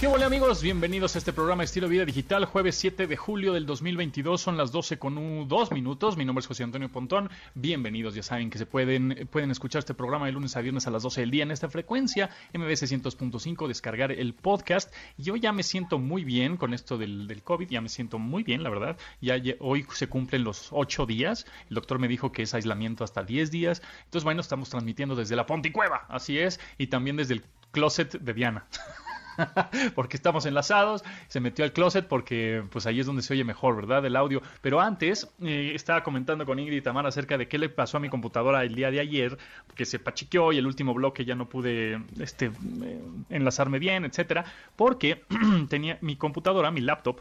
¿Qué hola amigos? Bienvenidos a este programa Estilo Vida Digital, jueves 7 de julio del 2022, son las 12 con 2 minutos, mi nombre es José Antonio Pontón, bienvenidos, ya saben que se pueden, pueden escuchar este programa de lunes a viernes a las 12 del día en esta frecuencia, MBS 100.5, descargar el podcast, yo ya me siento muy bien con esto del, del, COVID, ya me siento muy bien, la verdad, ya, ya hoy se cumplen los 8 días, el doctor me dijo que es aislamiento hasta 10 días, entonces bueno, estamos transmitiendo desde la Ponticueva, así es, y también desde el closet de Diana. porque estamos enlazados, se metió al closet porque pues ahí es donde se oye mejor, ¿verdad? El audio. Pero antes eh, estaba comentando con Ingrid y Tamara acerca de qué le pasó a mi computadora el día de ayer, que se pachiqueó y el último bloque ya no pude este, eh, enlazarme bien, etcétera, porque tenía mi computadora, mi laptop,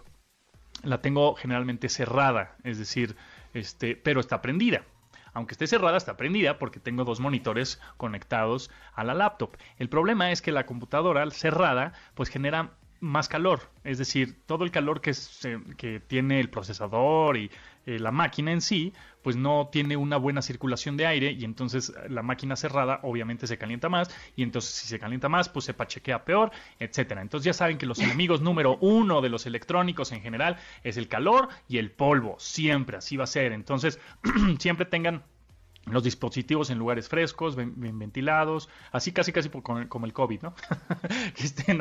la tengo generalmente cerrada, es decir, este, pero está prendida aunque esté cerrada, está prendida porque tengo dos monitores conectados a la laptop. El problema es que la computadora cerrada pues genera más calor, es decir, todo el calor que, se, que tiene el procesador y eh, la máquina en sí, pues no tiene una buena circulación de aire y entonces la máquina cerrada obviamente se calienta más y entonces si se calienta más, pues se pachequea peor, etcétera. Entonces ya saben que los enemigos número uno de los electrónicos en general es el calor y el polvo, siempre así va a ser. Entonces siempre tengan los dispositivos en lugares frescos, bien, ventilados, así casi casi como el COVID, ¿no? que estén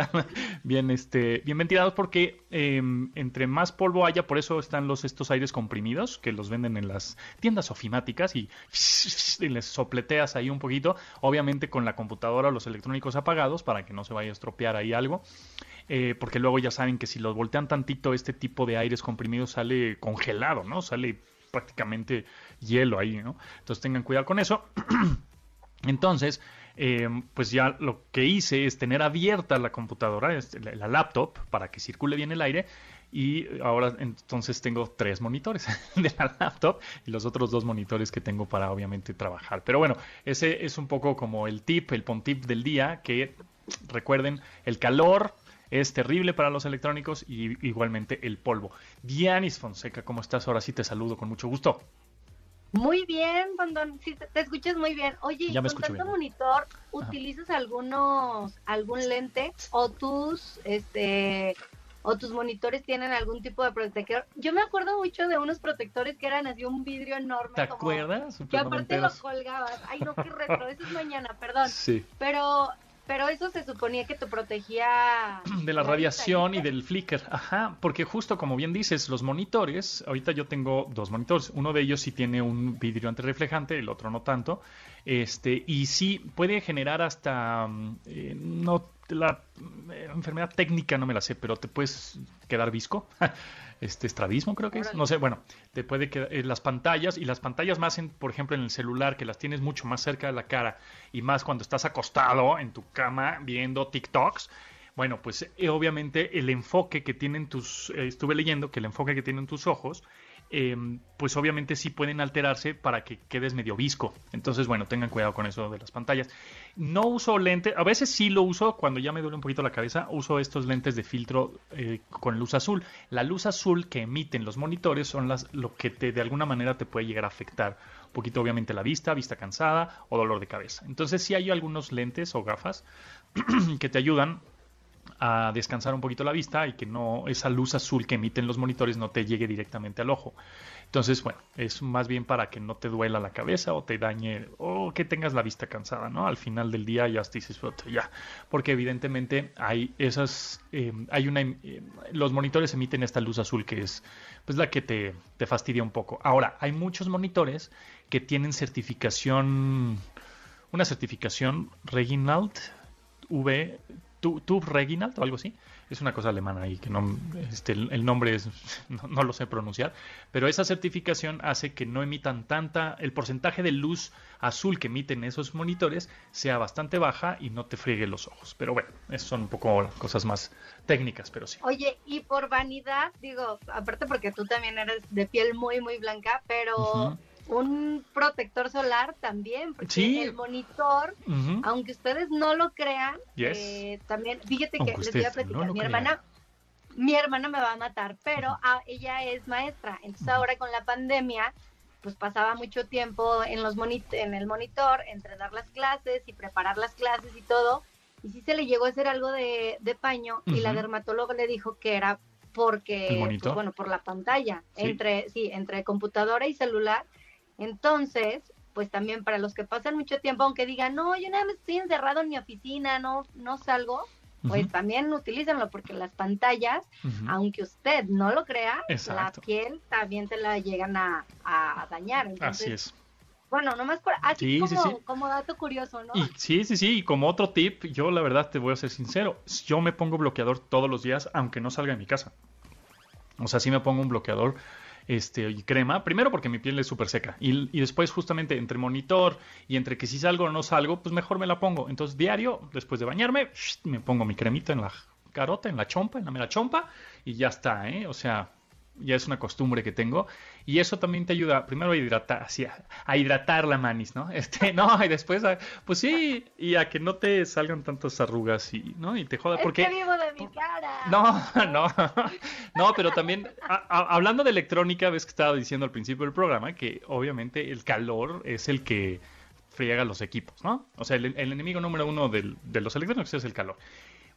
bien, este, bien ventilados porque eh, entre más polvo haya, por eso están los estos aires comprimidos que los venden en las tiendas ofimáticas y, y les sopleteas ahí un poquito, obviamente con la computadora o los electrónicos apagados para que no se vaya a estropear ahí algo. Eh, porque luego ya saben que si los voltean tantito, este tipo de aires comprimidos sale congelado, ¿no? Sale prácticamente hielo ahí, ¿no? Entonces tengan cuidado con eso. Entonces, eh, pues ya lo que hice es tener abierta la computadora, la laptop, para que circule bien el aire. Y ahora entonces tengo tres monitores de la laptop y los otros dos monitores que tengo para obviamente trabajar. Pero bueno, ese es un poco como el tip, el pontip del día, que recuerden, el calor es terrible para los electrónicos y igualmente el polvo. Dianis Fonseca, ¿cómo estás? Ahora sí te saludo con mucho gusto. Muy bien, Bandón, sí, te, escuchas muy bien. Oye, ya me con tanto bien. monitor, ¿utilizas algunos, algún lente o tus, este, o tus monitores tienen algún tipo de protector? Yo me acuerdo mucho de unos protectores que eran así un vidrio enorme. ¿Te acuerdas? Que aparte los colgabas. Ay, no, qué retro, eso es mañana, perdón. Sí. Pero pero eso se suponía que te protegía de la radiación y del flicker. Ajá, porque justo como bien dices, los monitores, ahorita yo tengo dos monitores, uno de ellos sí tiene un vidrio antirreflejante, el otro no tanto. Este, y sí puede generar hasta eh, no la eh, enfermedad técnica no me la sé, pero te puedes quedar visco. este estrabismo creo que es, no sé, bueno, te puede quedar eh, las pantallas y las pantallas más en, por ejemplo, en el celular que las tienes mucho más cerca de la cara y más cuando estás acostado en tu cama viendo TikToks. Bueno, pues eh, obviamente el enfoque que tienen tus, eh, estuve leyendo que el enfoque que tienen tus ojos Em, pues obviamente sí pueden alterarse para que quedes medio visco. Entonces, bueno, tengan cuidado con eso de las pantallas. No uso lentes, a veces sí lo uso cuando ya me duele un poquito la cabeza, uso estos lentes de filtro eh, con luz azul. La luz azul que emiten los monitores son las lo que te, de alguna manera te puede llegar a afectar un poquito obviamente la vista, vista cansada o dolor de cabeza. Entonces sí hay algunos lentes o gafas que te ayudan a descansar un poquito la vista y que no esa luz azul que emiten los monitores no te llegue directamente al ojo. Entonces, bueno, es más bien para que no te duela la cabeza o te dañe o que tengas la vista cansada, ¿no? Al final del día ya te dices, ya, porque evidentemente hay esas, eh, hay una, eh, los monitores emiten esta luz azul que es, pues la que te, te fastidia un poco. Ahora, hay muchos monitores que tienen certificación, una certificación Reginald V Tube Reginald o algo así. Es una cosa alemana ahí que no, este, el nombre es, no, lo sé pronunciar, pero esa certificación hace que no emitan tanta, el porcentaje de luz azul que emiten esos monitores sea bastante baja y no te friegue los ojos. Pero bueno, esas son un poco cosas más técnicas, pero sí. Oye, y por vanidad, digo, aparte porque tú también eres de piel muy, muy blanca, pero un protector solar también, porque el monitor, aunque ustedes no lo crean, eh, también, fíjate que les voy a platicar, mi hermana, mi hermana me va a matar, pero ella es maestra, entonces ahora con la pandemia, pues pasaba mucho tiempo en, los en el monitor, entre dar las clases y preparar las clases y todo, y sí se le llegó a hacer algo de, paño y la dermatóloga le dijo que era porque, pues, bueno, por la pantalla, entre, sí, entre computadora y celular. Entonces, pues también para los que pasan mucho tiempo, aunque digan, no, yo nada más estoy encerrado en mi oficina, no, no salgo, pues también utilícenlo porque las pantallas, aunque usted no lo crea, la piel también te la llegan a, dañar. así es. Bueno, nomás así como, dato curioso, ¿no? sí, sí, sí, y como otro tip, yo la verdad te voy a ser sincero, yo me pongo bloqueador todos los días, aunque no salga de mi casa. O sea, sí me pongo un bloqueador este, y crema, primero porque mi piel es súper seca y, y, después justamente entre monitor y entre que si salgo o no salgo, pues mejor me la pongo. Entonces diario, después de bañarme, me pongo mi cremita en la carota, en la chompa, en la mera chompa y ya está, ¿eh? O sea, ya es una costumbre que tengo. Y eso también te ayuda, primero a hidratar, a, hidratar la manis, ¿no? Este, no, y después, pues sí, y a que no te salgan tantas arrugas y, ¿no? Y te joda, porque... Es vivo de mi cara. No, no, no, pero también, hablando de electrónica, ves que estaba diciendo al principio del programa que obviamente el calor es el que friega los equipos, ¿no? O sea, el, enemigo número uno del, de los electrónicos es el calor.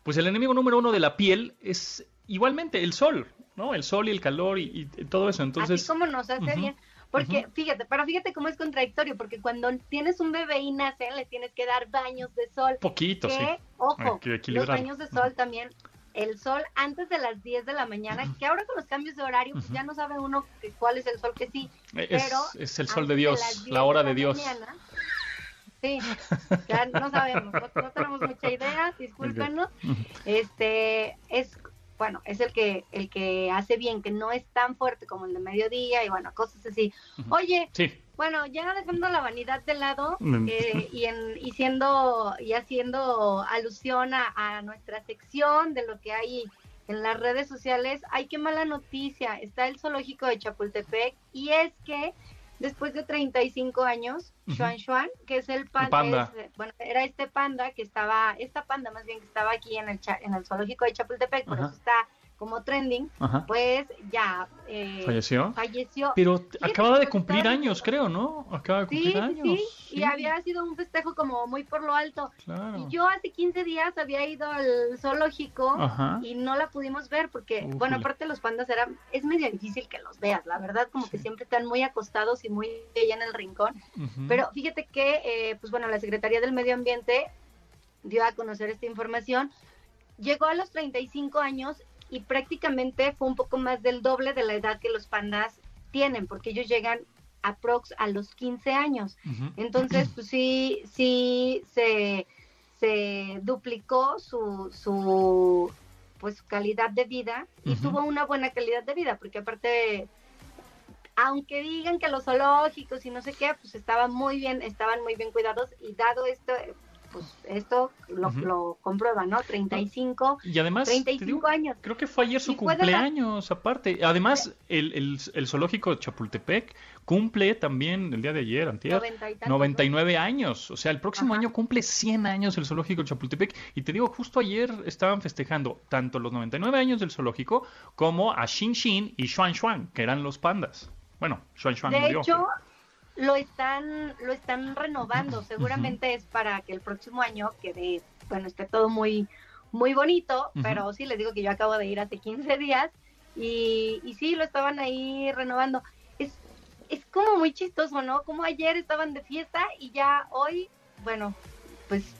Pues el enemigo número uno de la piel es igualmente el sol, ¿no? El sol y el calor y, todo eso. Entonces, Así como nos hace bien. Porque fíjate, pero fíjate cómo es contradictorio, porque cuando tienes un bebé y nace, le tienes que dar baños de sol. Poquito, sí. Ojo, los baños de sol también, el sol antes de las 10 de la mañana, que ahora con los cambios de horario, pues ya no sabe uno cuál es el sol que sí. Es, pero es el sol de Dios, la hora de, Dios. Sí, ya no sabemos, no, tenemos mucha idea, discúlpenos. Este, es bueno, es el que el que hace bien, que no es tan fuerte como el de mediodía y bueno, cosas así. Oye, bueno, ya dejando la vanidad de lado mm. eh, y, en, y siendo y haciendo alusión a, a nuestra sección de lo que hay en las redes sociales, hay que mala noticia, está el zoológico de Chapultepec y es que después de 35 años, Xuan Xuan, que es el panda, bueno, era este panda que estaba, esta panda más bien que estaba aquí en el, en el zoológico de Chapultepec, por eso está como trending, pues ya eh, falleció. Falleció. Pero acaba de cumplir años, creo, ¿no? Acaba de cumplir años. Sí, y había sido un festejo como muy por lo alto. Y yo hace 15 días había ido al zoológico y no la pudimos ver porque, bueno, aparte los pandas eran, es medio difícil que los veas, la verdad, como que siempre están muy acostados y muy allá en el rincón. Pero fíjate que, eh, pues bueno, la Secretaría del Medio Ambiente dio a conocer esta información. Llegó a los 35 años y prácticamente fue un poco más del doble de la edad que los pandas tienen, porque ellos llegan aprox a los 15 años. Entonces, pues sí, sí se, se duplicó su, su pues calidad de vida y tuvo una buena calidad de vida, porque aparte aunque digan que los zoológicos y no sé qué, pues estaban muy bien, estaban muy bien cuidados y dado esto, pues esto lo, comprueba, ¿no? 35. Y además, 35 años. Creo que fue ayer su cumpleaños, aparte. Además, el, el, zoológico de Chapultepec cumple también el día de ayer, antier, 99 años. O sea, el próximo año cumple 100 años el zoológico de Chapultepec. Y te digo, justo ayer estaban festejando tanto los 99 años del zoológico como a Xin Xin y Xuan Xuan, que eran los pandas. Bueno, Xuan Xuan de Hecho, lo están, lo están renovando. Seguramente es para que el próximo año quede, bueno, esté todo muy, muy bonito, pero sí les digo que yo acabo de ir hace 15 días y, y sí, lo estaban ahí renovando. Es, es como muy chistoso, ¿no? Como ayer estaban de fiesta y ya hoy, bueno, pues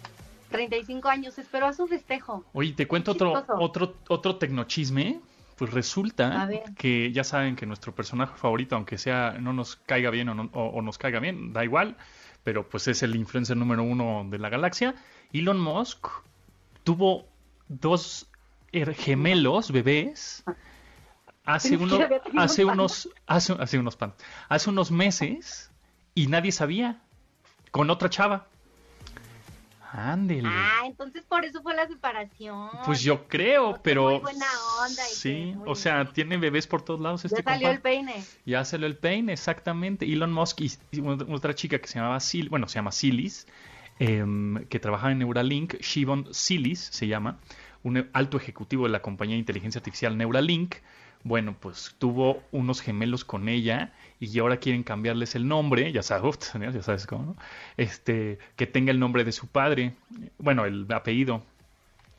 35 años, esperó a su festejo. Oye, te cuento otro, otro, otro tecnochisme pues resulta que ya saben que nuestro personaje favorito, aunque sea no nos caiga bien o, nos caiga bien, da igual, pero pues es el influencer número uno de la galaxia. Elon Musk tuvo dos gemelos bebés hace, uno, hace unos hace, hace unos hace unos meses y nadie sabía con otra chava. Ándele. Ah, entonces por eso fue la separación. Pues yo creo, pero. Muy buena onda. sí, o sea, tiene bebés por todos lados. Este ya salió el peine. Ya salió el peine, exactamente. Elon Musk y, otra chica que se llamaba Sil, bueno, se llama Silis, em, que trabajaba en Neuralink, Shivon Silis se llama, un alto ejecutivo de la compañía de inteligencia artificial Neuralink, bueno, pues tuvo unos gemelos con ella y ahora quieren cambiarles el nombre, ya sabes, ya sabes cómo, ¿no? Este, que tenga el nombre de su padre, bueno, el apellido.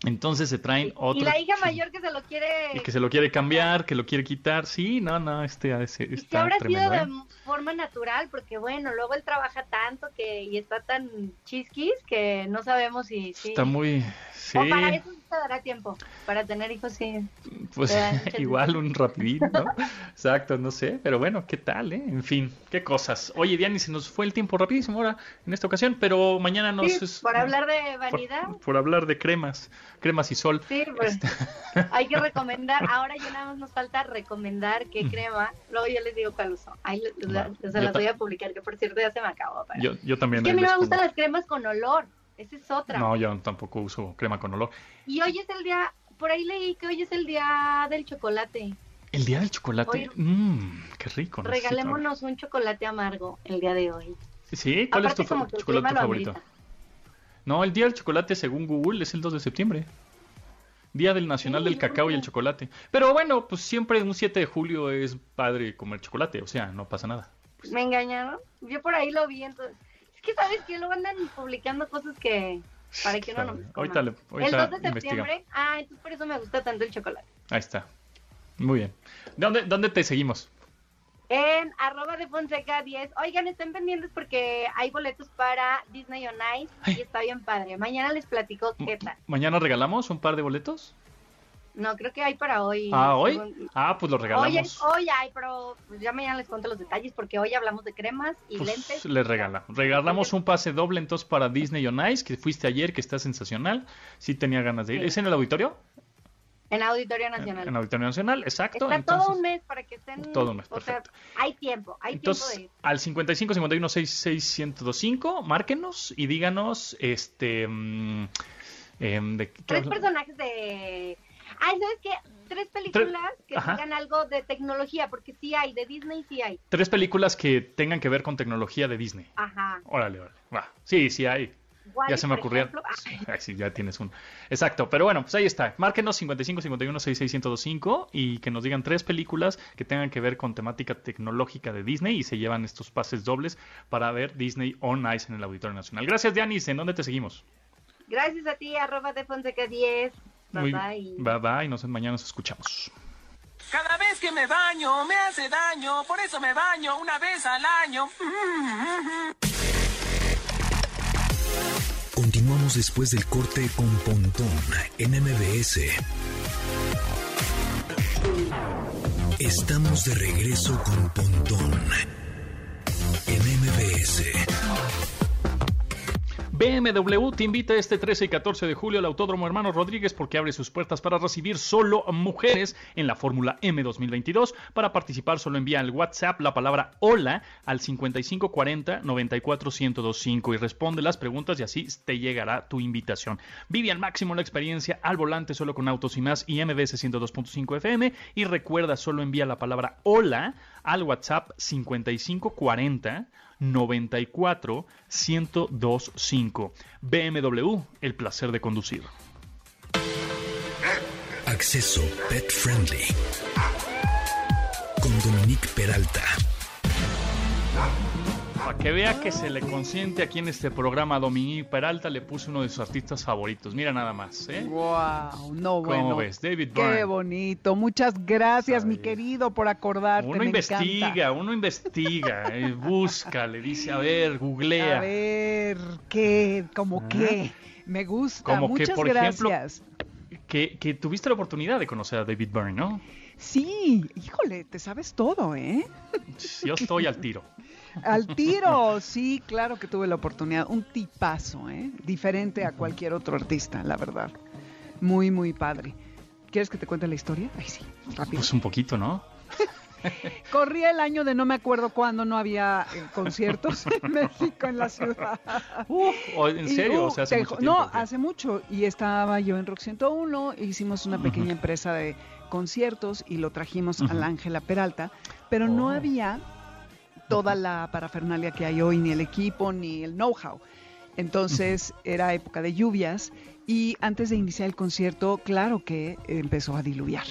Entonces se traen otro. Y la hija mayor que se lo quiere. Y que se lo quiere cambiar, que lo quiere quitar. Sí, no, no, este, este y está habrá sido de ¿eh? forma natural, porque bueno, luego él trabaja tanto que y está tan chisquis que no sabemos si. Está muy. Sí. O para eso te dará tiempo. Para tener hijos, sí. Pues igual un rapidito. Exacto, no sé. Pero bueno, ¿qué tal, eh? En fin, qué cosas. Oye, Diani, se nos fue el tiempo rapidísimo ahora en esta ocasión, pero mañana nos. Sí, por hablar de vanidad. por hablar de cremas cremas y sol. Sí, pues este, hay que recomendar. Ahora ya nada más nos falta recomendar qué crema. Luego yo les digo cuál uso. Ahí se las voy a publicar, que por cierto ya se me acabó. Yo, yo también. Es que a mí me gustan las cremas con olor. Esa es otra. No, yo tampoco uso crema con olor. Y hoy es el día, por ahí leí que hoy es el día del chocolate. El día del chocolate. Mmm, qué rico. Regalémonos un chocolate amargo el día de hoy. Sí, ¿cuál es tu chocolate favorito? No, el Día del Chocolate, según Google, es el 2 de septiembre. Día del Nacional del Cacao y el Chocolate. Pero bueno, pues siempre un 7 de julio es padre comer chocolate, o sea, no pasa nada. Me engañaron. Yo por ahí lo vi, entonces. Es que sabes que luego andan publicando cosas que. Para que uno no. Ahorita, El 2 de septiembre. Ah, entonces por eso me gusta tanto el chocolate. Ahí está. Muy bien. ¿Dónde, dónde te seguimos? en arroba de Fonseca 10. Oigan, estén pendientes porque hay boletos para Disney on Ice y está bien padre. Mañana les platico qué tal. ¿Mañana regalamos un par de boletos? No, creo que hay para hoy. Ah, ¿hoy? Ah, pues los regalamos. Hoy, hay, pero pues ya mañana les cuento los detalles porque hoy hablamos de cremas y pues lentes. Les regala. Regalamos un pase doble entonces para Disney on Ice, que fuiste ayer, que está sensacional. Sí tenía ganas de ir. ¿Es en el auditorio? En Auditorio Nacional. En Auditorio Nacional, exacto. Está todo un mes para que estén. Todo un mes, perfecto. O sea, hay tiempo, hay Entonces, tiempo de Al 55 51 66 1025, márquenos y díganos, este. Em, de, Tres personajes de. Ay, ¿sabes qué? Tres películas que tengan algo de tecnología, porque sí hay, de Disney sí hay. Tres películas que tengan que ver con tecnología de Disney. Ajá. Órale, órale. Va. Sí, sí hay ya se me ocurrió. Sí, ya tienes un. Exacto, pero bueno, pues ahí está. Márquenos 55 51 66 1025 y que nos digan tres películas que tengan que ver con temática tecnológica de Disney y se llevan estos pases dobles para ver Disney on Ice en el Auditorio Nacional. Gracias, Dianis. ¿En dónde te seguimos? Gracias a ti, arroba de Fonseca 10. Bye bye. Bye bye. Nos, mañana nos escuchamos. Cada vez que me baño me hace daño, por eso me baño una vez al año. Continuamos después del corte con Pontón en MBS. Estamos de regreso con Pontón en MBS. BMW te invita este 13 y 14 de julio al Autódromo Hermanos Rodríguez porque abre sus puertas para recibir solo mujeres en la Fórmula M 2022. Para participar solo envía al WhatsApp la palabra hola al 5540 94125 y responde las preguntas y así te llegará tu invitación. Vive al máximo la experiencia al volante solo con autos y más y MBS 102.5 FM y recuerda solo envía la palabra hola al WhatsApp 5540 94 1025. BMW, el placer de conducir. Acceso Pet Friendly. Con Dominique Peralta. Que vea que se le consiente aquí en este programa, Dominique Peralta le puse uno de sus artistas favoritos. Mira nada más, ¿eh? ¡Wow! No, bueno. ¿Cómo ves? David Byrne. Qué bonito. Muchas gracias, mi querido, por acordarte. Uno investiga, uno investiga, eh, busca, le dice, a ver, googlea. A ver, ¿qué? ¿Cómo qué? Me gusta. Como Muchas que, por gracias. ejemplo, que, que tuviste la oportunidad de conocer a David Byrne, ¿no? Sí, híjole, te sabes todo, ¿eh? Yo estoy al tiro. Al tiro, sí, claro que tuve la oportunidad. Un tipazo, ¿eh? Diferente a cualquier otro artista, la verdad. Muy, muy padre. ¿Quieres que te cuente la historia? Ay, sí, rápido. Pues un poquito, ¿no? Corría el año de no me acuerdo cuándo no había eh, conciertos en México, en la ciudad. ¿En serio? o sea, hace mucho tiempo, no, hace mucho. Y estaba yo en Rock 101, hicimos una pequeña empresa de conciertos y lo trajimos a la Ángela Peralta, pero no oh. había toda la parafernalia que hay hoy, ni el equipo, ni el know-how. Entonces era época de lluvias y antes de iniciar el concierto, claro que empezó a diluviar.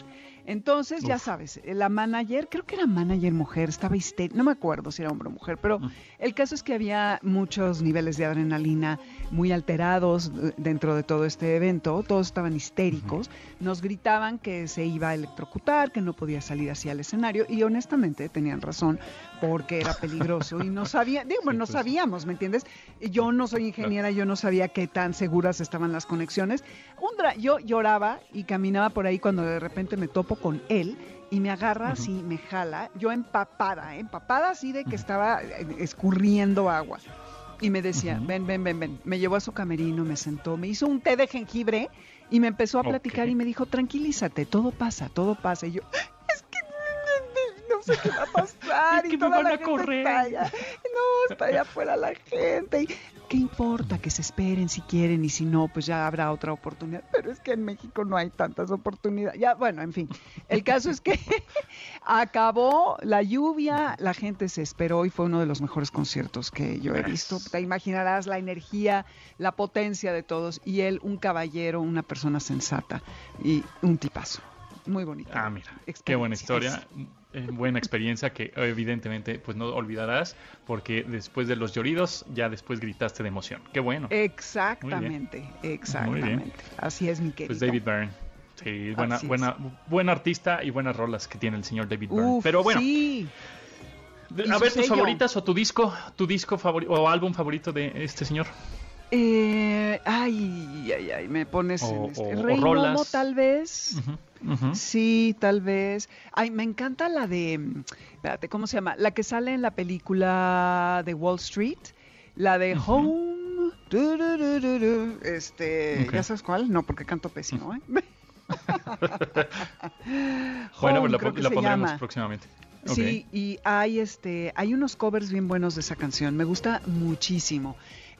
Entonces, ya sabes, la manager, creo que era manager mujer, estaba histérica, no me acuerdo si era hombre o mujer, pero el caso es que había muchos niveles de adrenalina muy alterados eh, dentro de todo este evento, todos estaban histéricos, nos gritaban que se iba a electrocutar, que no podía salir hacia el escenario y honestamente tenían razón porque era peligroso y no sabía, digo, bueno, no pues sabíamos, ¿me entiendes? Yo no soy ingeniera, yo no sabía qué tan seguras estaban las conexiones. Yo lloraba y caminaba por ahí cuando de repente me topo con él y me agarra así, me jala, yo empapada, ¿eh? empapada así de que estaba eh, escurriendo agua. Y me decía, ven, ven, ven, ven. Me llevó a su camerino, me sentó, me hizo un té de jengibre y me empezó a platicar y me dijo, tranquilízate, todo pasa, todo pasa. Y yo, no sé qué va a pasar. y que me van a correr. no, está allá afuera la gente. Y ¿qué importa que se esperen si quieren y si no, pues ya habrá otra oportunidad? Pero es que en México no hay tantas oportunidades. Ya, bueno, en fin, el caso es que acabó la lluvia, la gente se esperó y fue uno de los mejores conciertos que yo he visto. Te imaginarás la energía, la potencia de todos y él, un caballero, una persona sensata y un tipazo. Muy bonito. Ah, mira, qué buena historia. Eh, buena experiencia que evidentemente pues no olvidarás porque después de los lloridos ya después gritaste de emoción. Qué bueno. Exactamente, exactamente. Así es mi querido. Pues David Byrne. Sí, buena, buena, buen artista y buenas rolas que tiene el señor David Byrne. Pero bueno. Sí. A ver, tus favoritas o tu disco, tu disco favorito o álbum favorito de este señor. Eh, ay, ay, ay, me pones en este. Rey Momo, tal vez. Sí, tal vez. Ay, me encanta la de. Espérate, ¿cómo se llama? La que sale en la película de Wall Street. La de Home. este. ¿Ya sabes cuál? No, porque canto pésimo, ¿eh? bueno, pues la, pondremos próximamente. Sí, y hay este, hay unos covers bien buenos de esa canción. Me gusta muchísimo.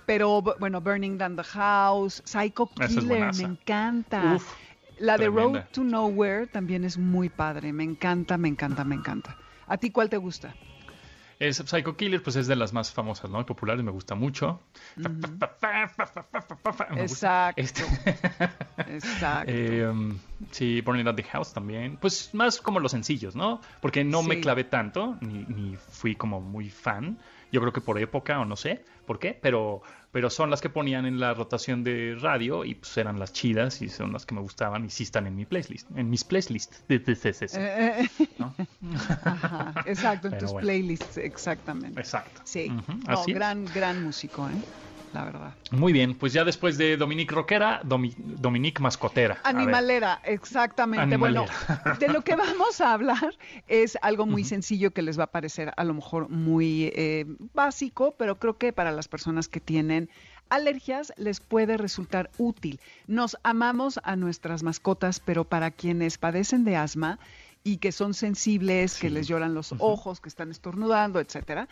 Pero bueno, Burning Down the House, Psycho Killer, me encanta. La de Road to Nowhere también es muy padre. Me encanta, me encanta, me encanta. ¿A ti cuál te gusta? Es Psycho Killer, pues es de las más famosas, ¿no? Populares, me gusta mucho. Exacto. Exacto. sí, Burning Down the House también. Pues más como los sencillos, ¿no? Porque no me clavé tanto, ni, ni fui como muy fan. Yo creo que por época o no sé por qué, pero, pero son las que ponían en la rotación de radio y pues eran las chidas y son las que me gustaban y sí están en mi playlist, en mis playlists. Eh, eh. exacto, en tus playlists, exactamente. Exacto. Sí, gran, gran músico, ¿eh? La verdad. Muy bien, pues ya después de Dominique Roquera, Dominique Mascotera. Animalera, exactamente. Bueno, de lo que vamos a hablar es algo muy sencillo que les va a parecer a lo mejor muy eh, básico, pero creo que para las personas que tienen alergias les puede resultar útil. Nos amamos a nuestras mascotas, pero para quienes padecen de asma y que son sensibles, que les lloran los ojos, que están estornudando, etcétera,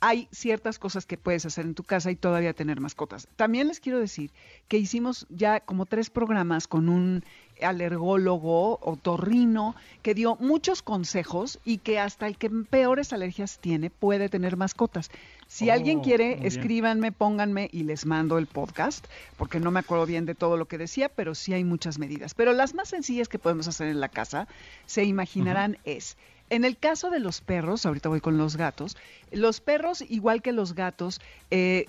hay ciertas cosas que puedes hacer en tu casa y todavía tener mascotas. También les quiero decir que hicimos ya como tres programas con un alergólogo o torrino que dio muchos consejos y que hasta el que peores alergias tiene puede tener mascotas. Si alguien oh, quiere, escríbanme, pónganme y les mando el podcast, porque no me acuerdo bien de todo lo que decía, pero sí hay muchas medidas. Pero las más sencillas que podemos hacer en la casa, se imaginarán, es en el caso de los perros, ahorita voy con los gatos, los perros, igual que los gatos, eh,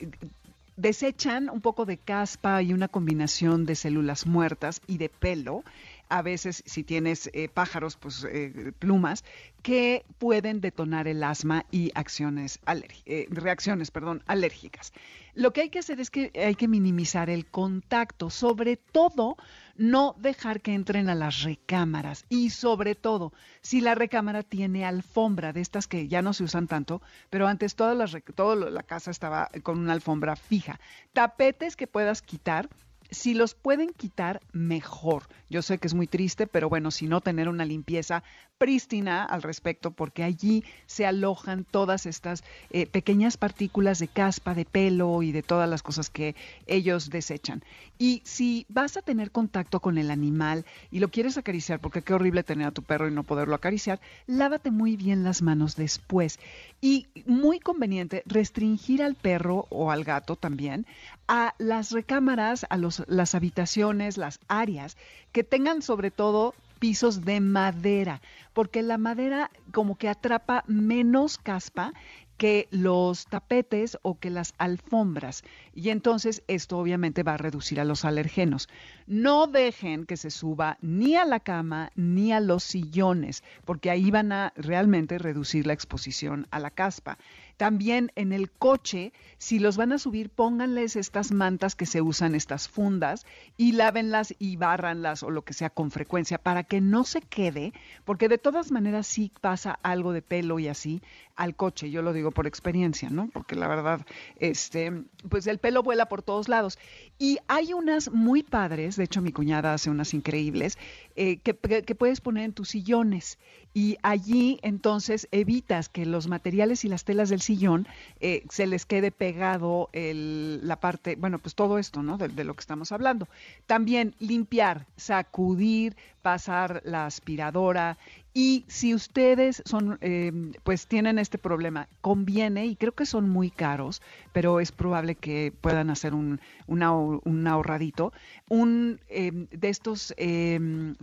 desechan un poco de caspa y una combinación de células muertas y de pelo a veces si tienes eh, pájaros, pues eh, plumas, que pueden detonar el asma y acciones eh, reacciones perdón, alérgicas. Lo que hay que hacer es que hay que minimizar el contacto, sobre todo no dejar que entren a las recámaras y sobre todo si la recámara tiene alfombra de estas que ya no se usan tanto, pero antes toda la, toda la casa estaba con una alfombra fija. Tapetes que puedas quitar si los pueden quitar, mejor. Yo sé que es muy triste, pero bueno, si no, tener una limpieza prístina al respecto, porque allí se alojan todas estas eh, pequeñas partículas de caspa, de pelo y de todas las cosas que ellos desechan. Y si vas a tener contacto con el animal y lo quieres acariciar, porque qué horrible tener a tu perro y no poderlo acariciar, lávate muy bien las manos después. Y muy conveniente restringir al perro o al gato también a las recámaras, a los, las habitaciones, las áreas que tengan sobre todo pisos de madera, porque la madera como que atrapa menos caspa que los tapetes o que las alfombras. Y entonces esto obviamente va a reducir a los alergenos. No dejen que se suba ni a la cama ni a los sillones, porque ahí van a realmente reducir la exposición a la caspa. También en el coche, si los van a subir, pónganles estas mantas que se usan, estas fundas, y lávenlas y bárranlas o lo que sea con frecuencia para que no se quede, porque de todas maneras sí pasa algo de pelo y así al coche. Yo lo digo por experiencia, ¿no? Porque la verdad, este, pues el pelo vuela por todos lados. Y hay unas muy padres, de hecho mi cuñada hace unas increíbles, eh, que, que puedes poner en tus sillones y allí entonces evitas que los materiales y las telas del eh, se les quede pegado la parte, bueno, pues todo esto, ¿no? De, lo que estamos hablando. También limpiar, sacudir, pasar la aspiradora y si ustedes son, eh, pues tienen este problema, conviene, y creo que son muy caros, pero es probable que puedan hacer un, un ahorradito, un eh, de estos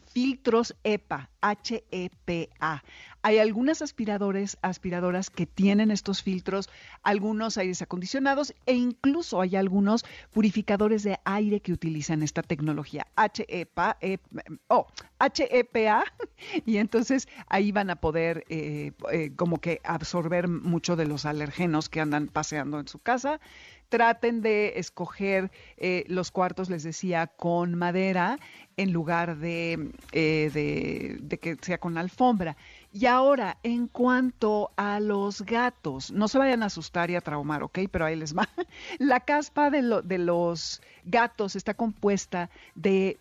filtros EPA, H-E-P-A. Hay algunas aspiradores, aspiradoras que tienen estos filtros, algunos aires acondicionados e incluso hay algunos purificadores de aire que utilizan esta tecnología HEPA, e, oh, HEPA y entonces ahí van a poder eh, eh, como que absorber mucho de los alergenos que andan paseando en su casa traten de escoger eh, los cuartos, les decía, con madera en lugar de, de, que sea con alfombra. Y ahora, en cuanto a los gatos, no se vayan a asustar y a traumar, ¿ok? Pero ahí les va. La caspa de, de los gatos está compuesta de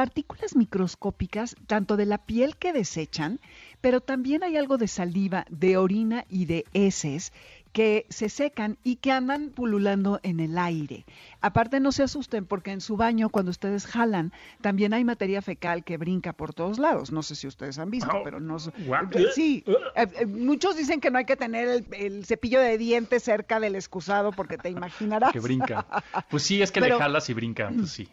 partículas microscópicas, tanto de la piel que desechan, pero también hay algo de saliva, de orina y de heces que se secan y que andan pululando en el aire. Aparte no se asusten porque en su baño cuando ustedes jalan también hay materia fecal que brinca por todos lados. No sé si ustedes han visto, pero no. Sí, eh, eh, muchos dicen que no hay que tener el, cepillo de dientes cerca del excusado porque te imaginarás. Que brinca. Pues sí, es que le jalas y brinca, pues sí.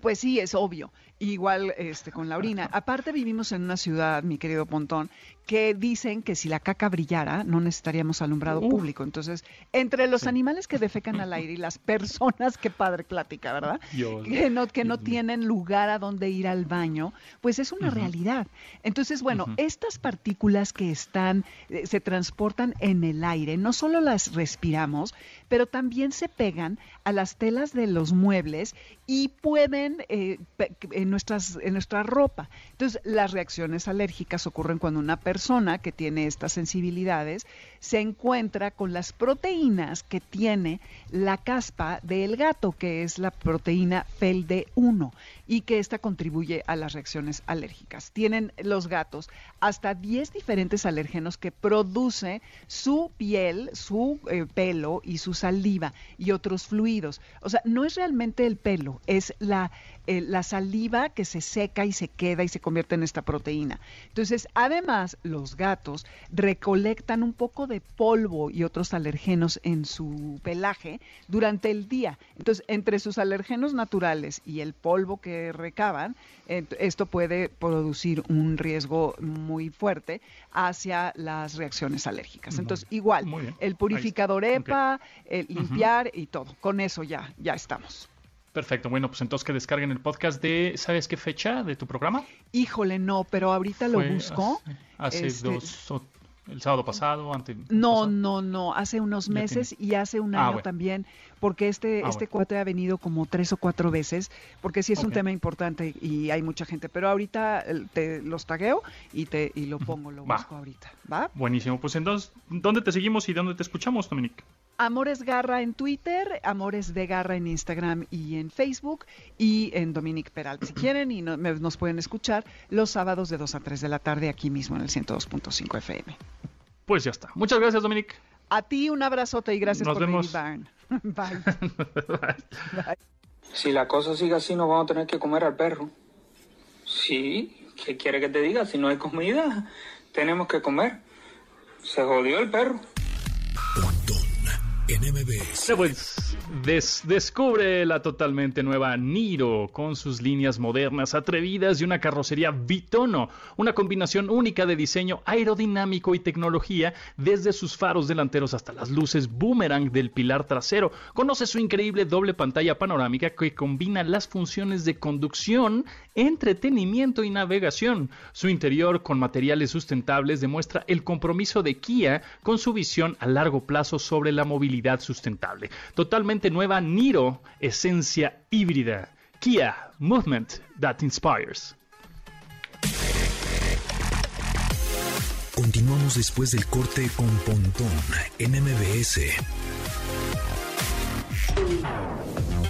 Pues sí, es obvio. Igual este, con la orina. Aparte vivimos en una ciudad, mi querido Pontón, que dicen que si la caca brillara no necesitaríamos alumbrado público. Entonces, entre los animales que defecan al aire y las personas, qué padre plática, ¿verdad? que no, que no tienen lugar a donde ir al baño, pues es una realidad. Entonces, bueno, estas partículas que están, eh, se transportan en el aire, no solo las respiramos, pero también se pegan a las telas de los muebles y pueden eh, en, nuestras, en nuestra ropa. Entonces, las reacciones alérgicas ocurren cuando una persona que tiene estas sensibilidades se encuentra con las proteínas que tiene la caspa del gato, que es la proteína FELD1 y que esta contribuye a las reacciones alérgicas. Tienen los gatos hasta 10 diferentes alérgenos que produce su piel, su eh, pelo y su saliva y otros fluidos. O sea, no es realmente el pelo, es la, eh, la saliva que se seca y se queda y se convierte en esta proteína. Entonces, además, los gatos recolectan un poco de polvo y otros alergenos en su pelaje durante el día. Entonces, entre sus alergenos naturales y el polvo que recaban, esto puede producir un riesgo muy fuerte hacia las reacciones alérgicas. Entonces, igual, el purificador EPA, el limpiar y todo. Con eso ya, ya estamos. Perfecto, bueno, pues entonces que descarguen el podcast de, ¿sabes qué fecha de tu programa? Híjole, no, pero ahorita lo busco. Hace, este, dos, el sábado pasado, antes. No, no, no, hace unos meses y hace un ah, año también, porque este, ah, este cuate ha venido como tres o cuatro veces, porque sí es un tema importante y hay mucha gente, pero ahorita te los tagueo y te y lo pongo, lo busco ahorita, ¿va? Buenísimo, pues entonces, ¿dónde te seguimos y dónde te escuchamos, Dominique? Amores Garra en Twitter, Amores de Garra en Instagram y en Facebook y en Dominique Peral. Si quieren y nos pueden escuchar los sábados de 2 a 3 de la tarde aquí mismo en el 102.5 FM. Pues ya está. Muchas gracias, Dominique. A ti un abrazote y gracias por venir, Barn. Bye. Bye. Si la cosa sigue así, nos vamos a tener que comer al perro. Sí, ¿qué quiere que te diga? Si no hay comida, tenemos que comer. Se jodió el perro. En Pues, descubre la totalmente nueva Niro con sus líneas modernas, atrevidas y una carrocería bitono, una combinación única de diseño aerodinámico y tecnología desde sus faros delanteros hasta las luces boomerang del pilar trasero. Conoce su increíble doble pantalla panorámica que combina las funciones de conducción, entretenimiento y navegación. Su interior con materiales sustentables demuestra el compromiso de Kia con su visión a largo plazo sobre la movilidad sustentable. Totalmente nueva Niro, esencia híbrida. Kia, movement that inspires. Continuamos después del corte con Pontón en MBS.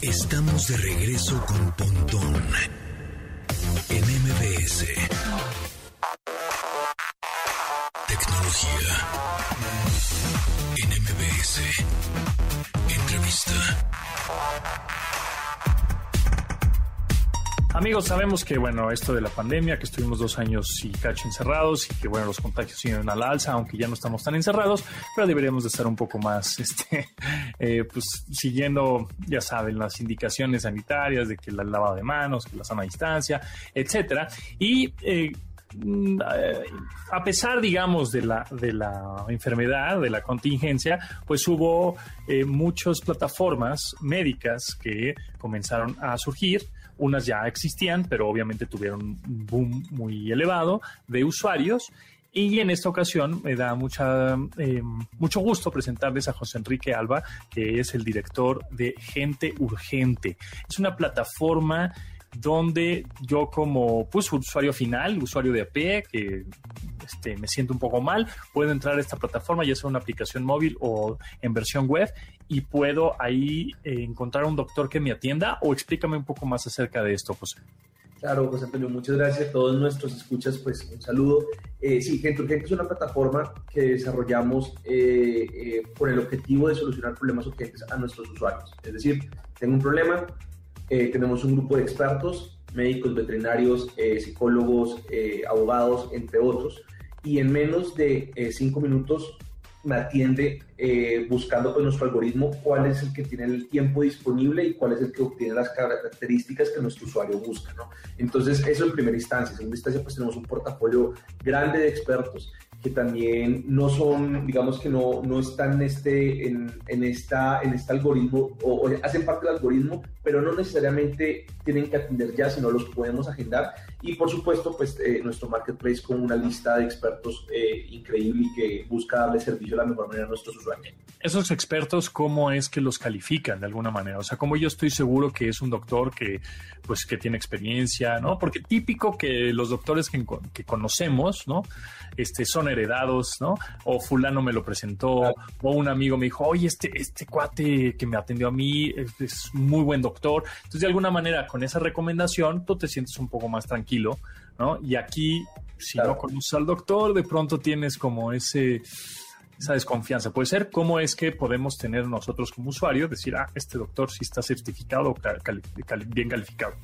Estamos de regreso con Pontón en MBS. Tecnología en MBS. Entrevista. Amigos, sabemos que, bueno, esto de la pandemia, que estuvimos dos años y cacho encerrados y que, bueno, los contagios siguen a la alza, aunque ya no estamos tan encerrados, pero deberíamos de estar un poco más, este, eh, pues, siguiendo, ya saben, las indicaciones sanitarias de que la lavado de manos, que la sana distancia, etcétera. Y eh, a pesar, digamos, de la, de la enfermedad, de la contingencia, pues hubo eh, muchas plataformas médicas que comenzaron a surgir. Unas ya existían, pero obviamente tuvieron un boom muy elevado de usuarios. Y en esta ocasión me da mucha, eh, mucho gusto presentarles a José Enrique Alba, que es el director de Gente Urgente. Es una plataforma donde yo como pues, usuario final, usuario de AP, que este, me siento un poco mal, puedo entrar a esta plataforma, ya sea una aplicación móvil o en versión web, y puedo ahí eh, encontrar un doctor que me atienda o explícame un poco más acerca de esto, José. Claro, José Antonio, muchas gracias a todos nuestros escuchas, pues un saludo. Eh, sí, Gente Urgente es una plataforma que desarrollamos eh, eh, con el objetivo de solucionar problemas urgentes a nuestros usuarios. Es decir, tengo un problema, eh, tenemos un grupo de expertos, médicos, veterinarios, eh, psicólogos, eh, abogados, entre otros, y en menos de cinco minutos me atiende buscando con pues, nuestro algoritmo cuál es el que tiene el tiempo disponible y cuál es el que obtiene las características que nuestro usuario busca. ¿no? Entonces, eso en primera instancia. En segunda instancia, pues tenemos un portafolio grande de expertos que también no son, digamos que no, no están este, en, en, esta, en este algoritmo o, hacen parte del algoritmo, pero no necesariamente tienen que atender ya, sino los podemos agendar. Y por supuesto, pues eh, nuestro marketplace con una lista de expertos eh, increíble y que busca darle servicio de la mejor manera a nuestros usuarios. Esos expertos, ¿cómo es que los califican de alguna manera? O sea, como yo estoy seguro que es un doctor que, pues, que tiene experiencia, ¿no? Porque típico que los doctores que, que conocemos, ¿no? Este, son heredados, ¿no? O fulano me lo presentó, o un amigo me dijo, oye, este, este cuate que me atendió a mí es, es muy buen doctor. Entonces, de alguna manera, con esa recomendación, tú te sientes un poco más tranquilo, ¿no? Y aquí, si no conoces al doctor, de pronto tienes como ese esa desconfianza. Puede ser cómo es que podemos tener nosotros como usuario, decir, ah, este doctor sí está certificado o bien calificado.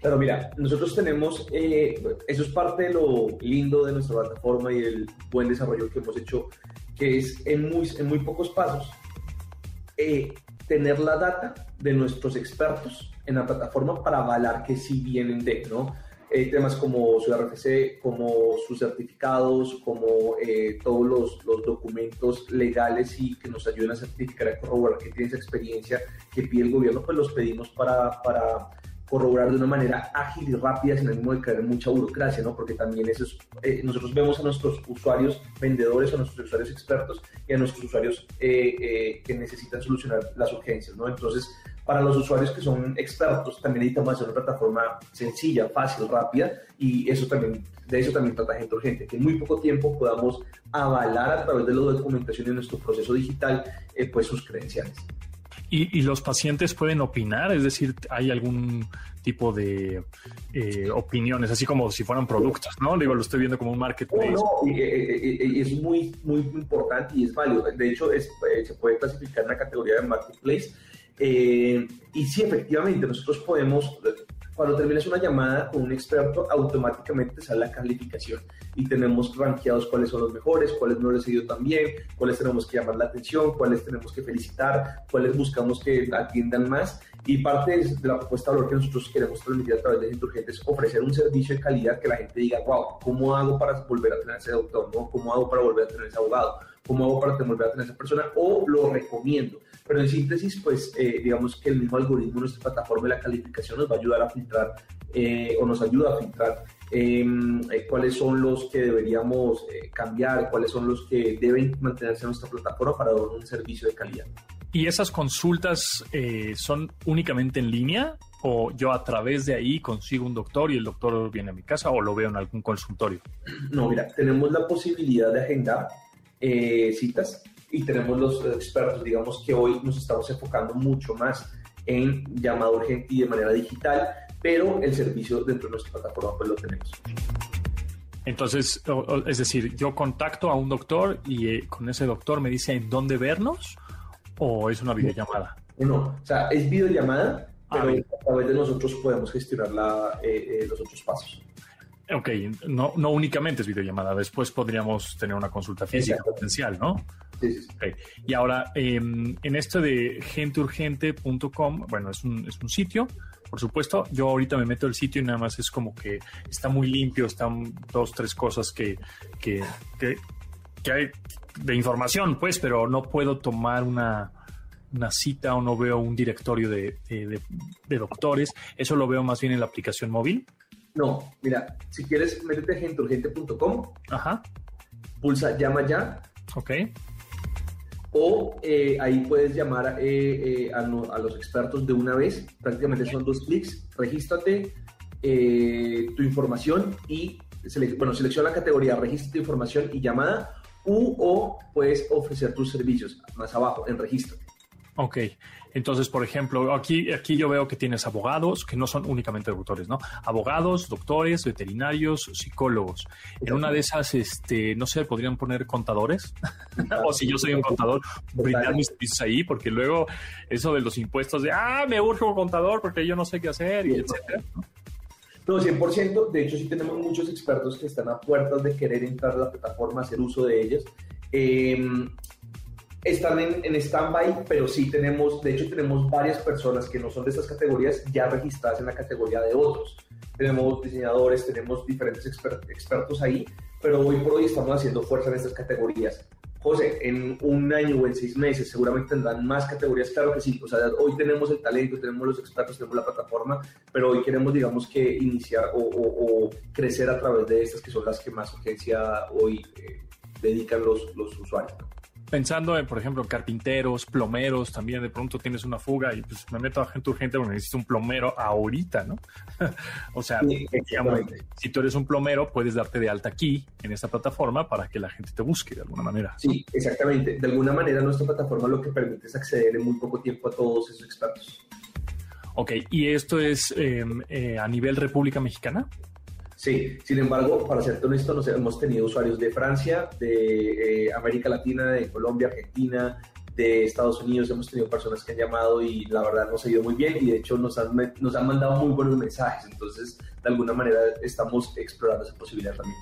Claro, mira, nosotros tenemos, eh, eso es parte de lo lindo de nuestra plataforma y el buen desarrollo que hemos hecho, que es en muy, en muy pocos pasos eh, tener la data de nuestros expertos en la plataforma para avalar que sí vienen de, ¿no? Eh, temas como su RFC, como sus certificados, como todos los, los, documentos legales y que nos ayuden a certificar, a corroborar que tiene esa experiencia que pide el gobierno, pues los pedimos para, para corroborar de una manera ágil y rápida sin ánimo de caer mucha burocracia, ¿no? Porque también eso es, eh, nosotros vemos a nuestros usuarios vendedores, a nuestros usuarios expertos y a nuestros usuarios eh, eh, que necesitan solucionar las urgencias, ¿no? Entonces, para los usuarios que son expertos, también necesitamos hacer una plataforma sencilla, fácil, rápida y eso también, de eso también trata gente urgente, que en muy poco tiempo podamos avalar a través de la documentación de nuestro proceso digital, pues sus credenciales. Y, los pacientes pueden opinar, es decir, hay algún tipo de eh, opiniones, así como si fueran productos, ¿no? Digo, lo estoy viendo como un marketplace. No, no y, es muy, muy importante y es válido. De hecho, es, eh, se puede clasificar en la categoría de marketplace. Eh, y sí, efectivamente, nosotros podemos, cuando terminas una llamada con un experto, automáticamente sale la calificación y tenemos rankeados cuáles son los mejores, cuáles no les ha ido tan bien, cuáles tenemos que llamar la atención, cuáles tenemos que felicitar, cuáles buscamos que atiendan más. Y parte de la propuesta de valor que nosotros queremos transmitir a través de Gente es ofrecer un servicio de calidad que la gente diga, wow, ¿cómo hago para volver a tener ese doctor? ¿no? ¿Cómo hago para volver a tener ese abogado? ¿Cómo hago para volver a tener esa persona? O lo recomiendo. Pero en síntesis, pues eh, digamos que el mismo algoritmo de nuestra plataforma de la calificación nos va a ayudar a filtrar eh, o nos ayuda a filtrar em, eh, cuáles son los que deberíamos cambiar, cuáles son los que deben mantenerse en nuestra plataforma para dar un servicio de calidad. ¿Y esas consultas son únicamente en línea o yo a través de ahí consigo un doctor y el doctor viene a mi casa o lo veo en algún consultorio? No, mira, tenemos la posibilidad de agendar citas y tenemos los expertos, digamos que hoy nos estamos enfocando mucho más en llamado urgente y de manera digital, pero el servicio dentro de nuestra plataforma pues lo tenemos. Entonces, es decir, yo contacto a un doctor y eh, con ese doctor me dice en dónde vernos o es una videollamada. No, o sea, es videollamada, ah, pero a través de nosotros podemos gestionar la, eh, eh, los otros pasos. Ok, no, no únicamente es videollamada, después podríamos tener una consulta física potencial, ¿no? Sí, sí, Y ahora, em, en esto de genteurgente.com, bueno, es un, es un sitio, por supuesto, yo ahorita me meto al sitio y nada más es como que está muy limpio, están dos, tres cosas que, que, que, hay de información, pues, pero no puedo tomar una, una cita o no veo un directorio de, de, doctores. Eso lo veo más bien en la aplicación móvil. No, mira, si quieres, métete a genteurgente.com. Ajá. Pulsa llama ya. Ok o eh, ahí puedes llamar eh, eh, a, los expertos de una vez. Prácticamente son dos clics. Regístrate tu información y bueno, selecciona la categoría, registra tu información y llamada u o puedes ofrecer tus servicios más abajo en registro. Ok, entonces, por ejemplo, aquí, aquí yo veo que tienes abogados, que no son únicamente doctores, ¿no? Abogados, doctores, veterinarios, psicólogos. En una de esas, este, no sé, podrían poner contadores. o si yo soy un contador, brindar mis servicios ahí, porque luego eso de los impuestos de, ah, me urge un contador porque yo no sé qué hacer, y etcétera. No, 100%. De hecho, sí tenemos muchos expertos que están a puertas de querer entrar a la plataforma, hacer uso de ellas. Eh, están en, en stand-by, pero sí tenemos, de hecho tenemos varias personas que no son de estas categorías ya registradas en la categoría de otros. Tenemos diseñadores, tenemos diferentes expertos ahí, pero hoy por hoy estamos haciendo fuerza en estas categorías. José, en un año o en seis meses seguramente tendrán más categorías, claro que sí. O sea, hoy tenemos el talento, tenemos los expertos, tenemos la plataforma, pero hoy queremos, digamos, que iniciar o, crecer a través de estas que son las que más urgencia hoy eh, dedican los, los usuarios pensando en, por ejemplo, carpinteros, plomeros, también de pronto tienes una fuga y pues me meto a gente urgente porque necesito un plomero ahorita, ¿no? o sea, digamos, si tú eres un plomero, puedes darte de alta aquí, en esta plataforma, para que la gente te busque de alguna manera. Sí, exactamente. De alguna manera nuestra plataforma lo que permite es acceder en muy poco tiempo a todos esos expertos. Ok, ¿y esto es em, eh, a nivel República Mexicana? Sí, sin embargo, para ser honesto, nos hemos tenido usuarios de Francia, de eh, América Latina, de Colombia, Argentina, de Estados Unidos, hemos tenido personas que han llamado y la verdad nos ha ido muy bien y de hecho nos han, nos han mandado muy buenos mensajes, entonces de alguna manera estamos explorando esa posibilidad también.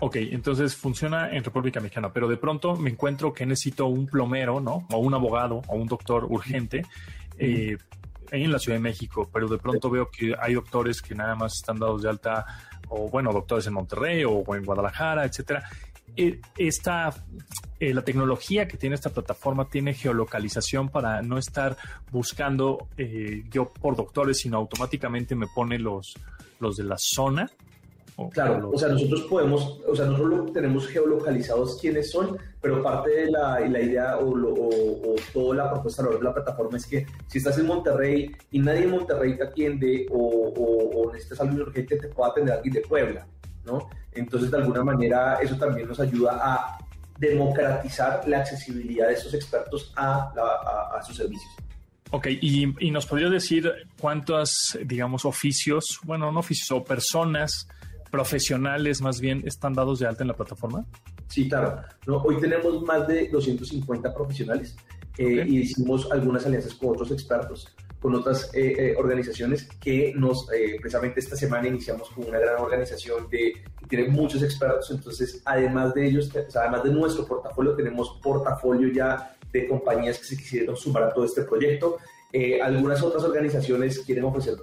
Ok, entonces funciona en República Mexicana, pero de pronto me encuentro que necesito un plomero, ¿no? O un abogado o un doctor urgente. Eh, en la Ciudad de México, pero de pronto veo que hay doctores que nada más están dados de alta o bueno, doctores en Monterrey o en Guadalajara, etcétera. Eh, esta, eh, la tecnología que tiene esta plataforma tiene geolocalización para no estar buscando eh, yo por doctores, sino automáticamente me pone los, los de la zona Claro, o sea, nosotros podemos, o sea, nosotros tenemos geolocalizados quiénes son, pero parte de la, la idea o, o, toda la propuesta de la plataforma es que si estás en Monterrey y nadie en Monterrey te atiende o, o necesitas algo urgente, te puede atender alguien de Puebla, ¿no? Entonces, de alguna manera, eso también nos ayuda a democratizar la accesibilidad de esos expertos a, a, a sus servicios. Ok, y, y, nos podría decir cuántos, digamos, oficios, bueno, no oficios, o personas profesionales más bien están dados de alta en la plataforma? Sí, claro. No, hoy tenemos más de 250 profesionales eh, y hicimos algunas alianzas con otros expertos. con otras organizaciones que nos, precisamente esta semana iniciamos con una gran organización de, que tiene muchos expertos, entonces además de ellos, además de nuestro portafolio, tenemos portafolio ya de compañías que se quisieron sumar a todo este proyecto. Eh, algunas otras organizaciones quieren ofrecer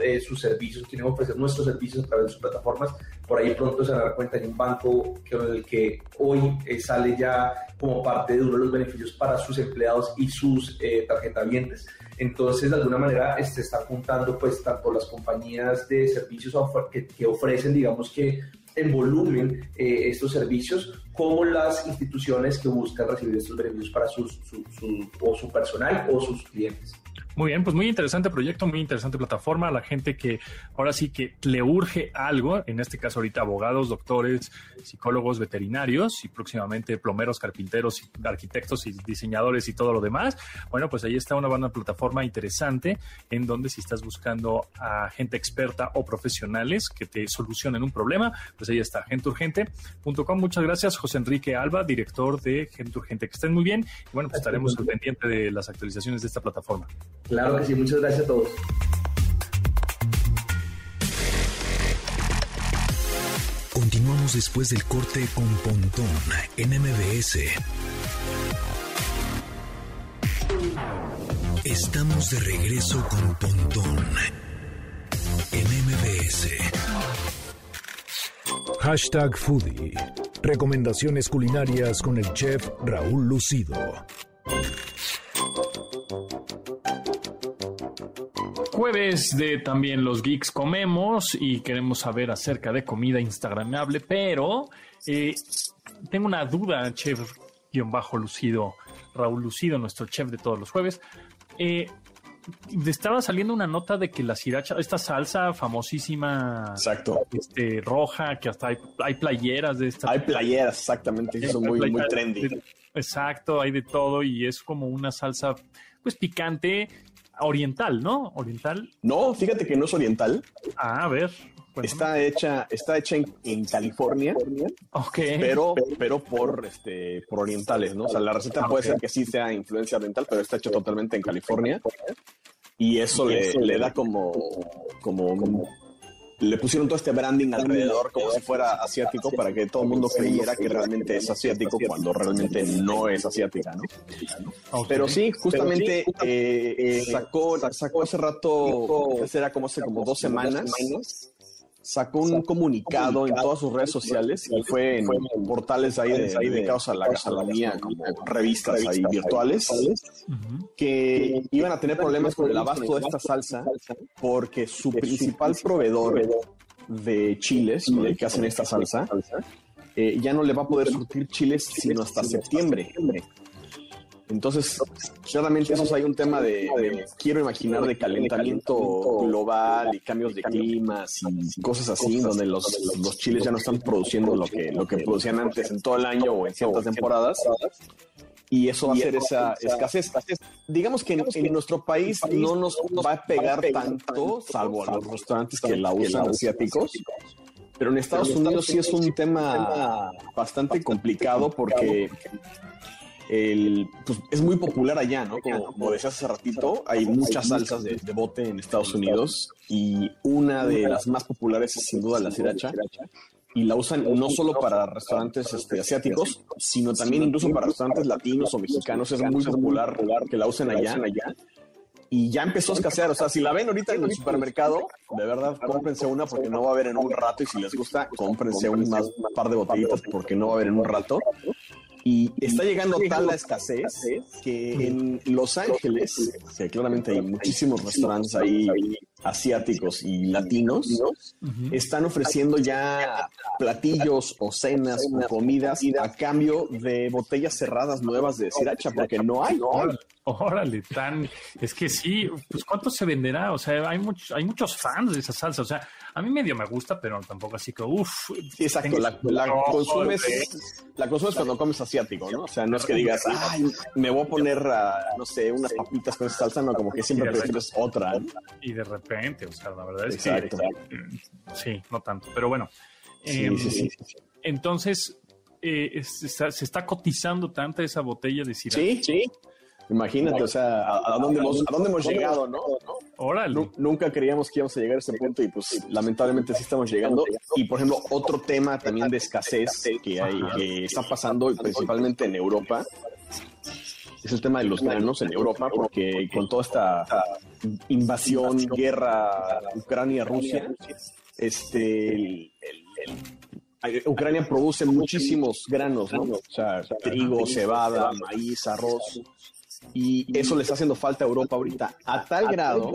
eh, sus servicios, quieren ofrecer nuestros servicios a través de sus plataformas. Por ahí pronto se van a dar cuenta en un banco que, el que hoy eh, sale ya como parte de uno de los beneficios para sus empleados y sus tarjetavientes. Entonces, de alguna manera, se este, está juntando pues tanto las compañías de servicios que, que ofrecen, digamos que en volumen estos servicios, como las instituciones que buscan recibir estos beneficios para sus, su, o su personal o sus clientes. Muy bien, pues muy interesante proyecto, muy interesante plataforma. La gente que ahora sí que le urge algo, en este caso ahorita abogados, doctores, psicólogos, veterinarios y próximamente plomeros, carpinteros, arquitectos y diseñadores y todo lo demás. Bueno, pues ahí está una buena plataforma interesante en donde si estás buscando a gente experta o profesionales que te solucionen un problema, pues ahí está, genteurgente.com. Muchas gracias, José Enrique Alba, director de Gente Urgente. Que estén muy bien. Y bueno, pues estaremos al pendiente de las actualizaciones de esta plataforma. Claro que sí, muchas gracias a todos. Continuamos después del corte con Pontón en MBS. Estamos de regreso con Pontón en MBS. Hashtag Foodie. Recomendaciones culinarias con el chef Raúl Lucido. Jueves de también los geeks comemos y queremos saber acerca de comida instagramable, pero eh, tengo una duda, chef guion bajo lucido, Raúl Lucido, nuestro chef de todos los jueves. Eh, estaba saliendo una nota de que la sriracha, esta salsa famosísima, exacto, este, roja, que hasta hay, playeras de esta. Hay playeras, exactamente, eso muy, muy trendy. exacto, hay de todo y es como una salsa, pues picante, oriental, ¿no? Oriental. No, fíjate que no es oriental. Ah, a ver. Está hecha, está hecha en, California, okay. pero, pero por, este, por orientales, ¿no? O sea, la receta puede ser que sí sea influencia oriental, pero está hecha totalmente en California. Y eso, le, le, da como, como, como le pusieron todo este branding alrededor como si fuera asiático para que todo el mundo creyera que realmente es asiático cuando realmente no es asiática, ¿no? Pero sí, justamente eh, eh, sacó, sacó hace rato, será como hace como dos semanas, sacó un comunicado en todas sus redes sociales y fue en portales ahí, dedicados a la gastronomía, como revistas ahí virtuales, que iban a tener problemas con el abasto de esta salsa porque su principal proveedor de chiles, el que hacen esta salsa, eh, ya no le va a poder surtir chiles sino hasta septiembre. Entonces, claramente eso hay un tema de, quiero imaginar, de calentamiento global y cambios de climas y cosas así, donde los, los chiles ya no están produciendo lo que, lo que producían antes en todo el año o en ciertas temporadas. Y eso va a ser esa escasez. Digamos que en, nuestro país no nos va a pegar tanto, salvo a los restaurantes que la usan asiáticos. Pero en Estados Unidos sí es un tema bastante complicado porque el, pues, es muy popular allá, ¿no? Como, decías hace ratito, hay muchas salsas de, bote en Estados Unidos y una de las más populares es sin duda la sriracha y la usan no solo para restaurantes este, asiáticos, sino también incluso para restaurantes latinos o mexicanos. Es muy popular que la usen allá. Y ya empezó a escasear. O sea, si la ven ahorita en el supermercado, de verdad, cómprense una porque no va a haber en un rato. Y si les gusta, cómprense un más, par de botellitas porque no va a haber en un rato. Y está llegando tal la escasez que en Los Ángeles, que claramente hay muchísimos restaurantes ahí asiáticos y latinos, están ofreciendo ya platillos o cenas o comidas a cambio de botellas cerradas nuevas de sriracha, porque no hay. Órale, tan, es que sí, pues cuánto se venderá, o sea, hay muchos, hay muchos fans de esa salsa, o sea, a mí medio me gusta, pero tampoco así que, uff. Exacto, la, consumes, la consumes cuando comes asiático, ¿no? O sea, no es que digas, ay, me voy a poner, no sé, unas papitas con esa salsa, no, como que siempre prefieres otra. Y de repente, o sea, la verdad es que, sí, no tanto, pero bueno. Entonces, eh, se, está, cotizando tanta esa botella de sriracha. Sí, sí. Imagínate, o sea, a, dónde hemos, a dónde hemos llegado, ¿no? Órale. nunca creíamos que íbamos a llegar a ese punto y pues lamentablemente sí estamos llegando. Y por ejemplo, otro tema también de escasez que, hay, que está pasando principalmente en Europa es el tema de los granos en Europa, porque con toda esta invasión, guerra Ucrania-Rusia, este, Ucrania produce muchísimos granos, ¿no? O sea, trigo, cebada, maíz, arroz. Y eso le está haciendo falta a Europa ahorita, a tal grado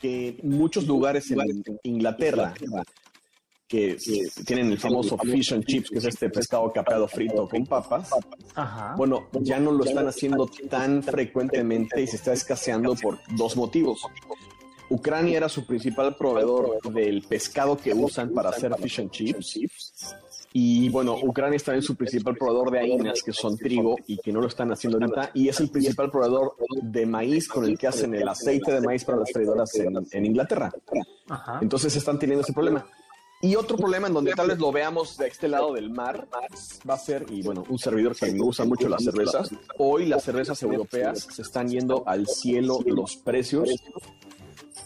que muchos lugares en Inglaterra que, tienen el famoso fish and chips, que es este pescado capeado frito con papas, bueno, ya no lo están haciendo tan frecuentemente y se está escaseando por dos motivos. Ucrania era su principal proveedor del pescado que usan para hacer fish and chips. Y bueno, Ucrania es también su principal proveedor de harinas, que son trigo, y que no lo están haciendo ahorita. Y es el principal proveedor de maíz con el que hacen el aceite de maíz para las freidoras en, Inglaterra. Entonces están teniendo ese problema. Y otro problema en donde tal vez lo veamos de este lado del mar va a ser, y bueno, un servidor que me gusta mucho las cervezas, hoy las cervezas europeas se están yendo al cielo los precios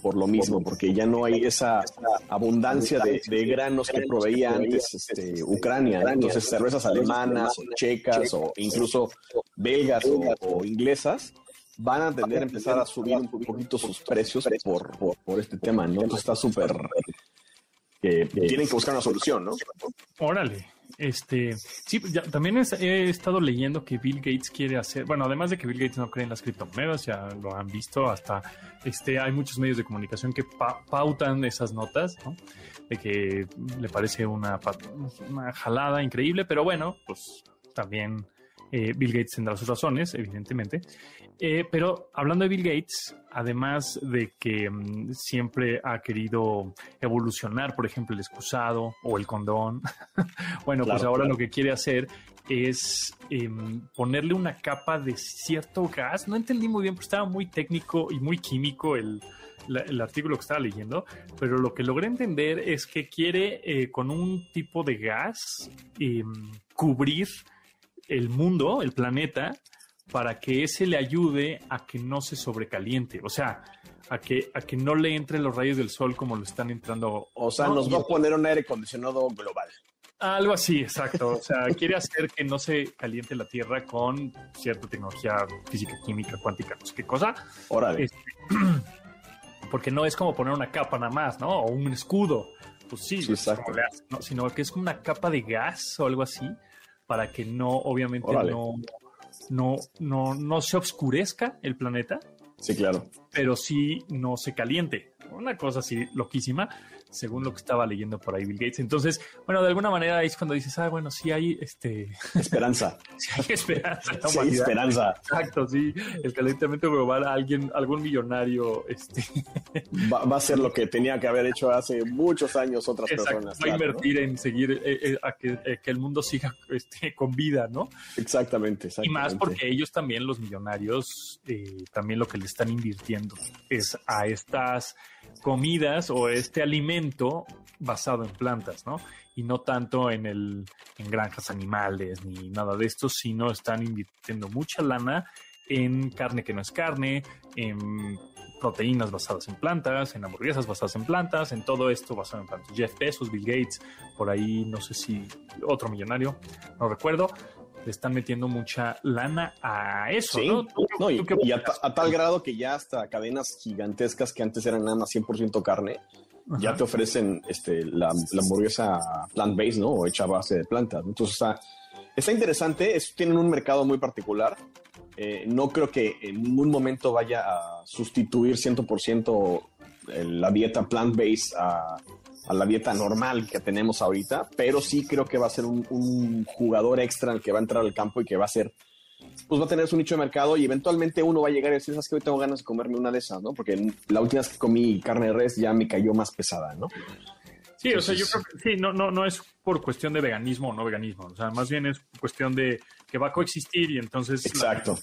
por lo mismo, porque ya no hay esa abundancia de, granos que proveía antes este, Ucrania. Entonces, cervezas alemanas checas o incluso belgas o, inglesas van a tender a empezar a subir un poquito sus precios por, por, por este tema, ¿no? Entonces está súper que tienen que buscar una solución, ¿no? Órale. Este, sí, también he estado leyendo que Bill Gates quiere hacer, bueno, además de que Bill Gates no cree en las criptomonedas, ya lo han visto, hasta este, hay muchos medios de comunicación que pautan esas notas, ¿no? De que le parece una, una jalada increíble, pero bueno, pues también eh, Bill Gates tendrá sus razones, evidentemente. Eh, pero hablando de Bill Gates, además de que mm, siempre ha querido evolucionar, por ejemplo, el excusado o el condón, bueno, pues ahora lo que quiere hacer es em, ponerle una capa de cierto gas. No entendí muy bien, porque estaba muy técnico y muy químico el, artículo que estaba leyendo, pero lo que logré entender es que quiere eh, con un tipo de gas em, cubrir el mundo, el planeta, para que ese le ayude a que no se sobrecaliente, o sea, a que, a que no le entren los rayos del sol como lo están entrando. O sea, nos va a poner un aire acondicionado global. Algo así, exacto. O sea, quiere hacer que no se caliente la Tierra con cierta tecnología física, química, cuántica, no sé qué cosa. Órale. Este, porque no es como poner una capa nada más, ¿no? O un escudo. Pues sí, exacto. sino que es como una capa de gas o algo así para que no, obviamente, no, no, no, no se oscurezca el planeta. Sí, claro. Pero sí no se caliente. Una cosa así loquísima según lo que estaba leyendo por ahí Bill Gates. Entonces, bueno, de alguna manera es cuando dices, ah, bueno, sí hay este... Esperanza. sí hay esperanza. Sí hay esperanza. Exacto, sí. El calentamiento global, alguien, algún millonario, este... Va, a ser lo que tenía que haber hecho hace muchos años otras personas. Va a invertir en seguir eh, eh, a que, eh, que, el mundo siga este, con vida, ¿no? Exactamente, exactamente. Y más porque ellos también, los millonarios, también lo que le están invirtiendo es a estas comidas o este alimento basado en plantas, ¿no? Y no tanto en el en granjas animales ni nada de esto, sino están invirtiendo mucha lana en carne que no es carne, en proteínas basadas en plantas, en hamburguesas basadas en plantas, en todo esto basado en plantas. Jeff Bezos, Bill Gates, por ahí no sé si otro millonario, no recuerdo, le están metiendo mucha lana a eso, ¿no? y, a, tal grado que ya hasta cadenas gigantescas que antes eran nada más 100% carne, ya te ofrecen este, la, hamburguesa plant-based, ¿no? O hecha a base de plantas. Entonces está, está interesante, tienen un mercado muy particular. Eh, no creo que en ningún momento vaya a sustituir 100% la dieta plant-based a a la dieta normal que tenemos ahorita, pero sí creo que va a ser un, jugador extra el que va a entrar al campo y que va a ser, pues va a tener su nicho de mercado y eventualmente uno va a llegar y decir, ¿sabes que hoy tengo ganas de comerme una de esas, ¿no? Porque la última vez que comí carne de res ya me cayó más pesada, ¿no? Sí, o sea, yo creo que sí, no, no, no es por cuestión de veganismo o no veganismo, o sea, más bien es cuestión de que va a coexistir y entonces Exacto.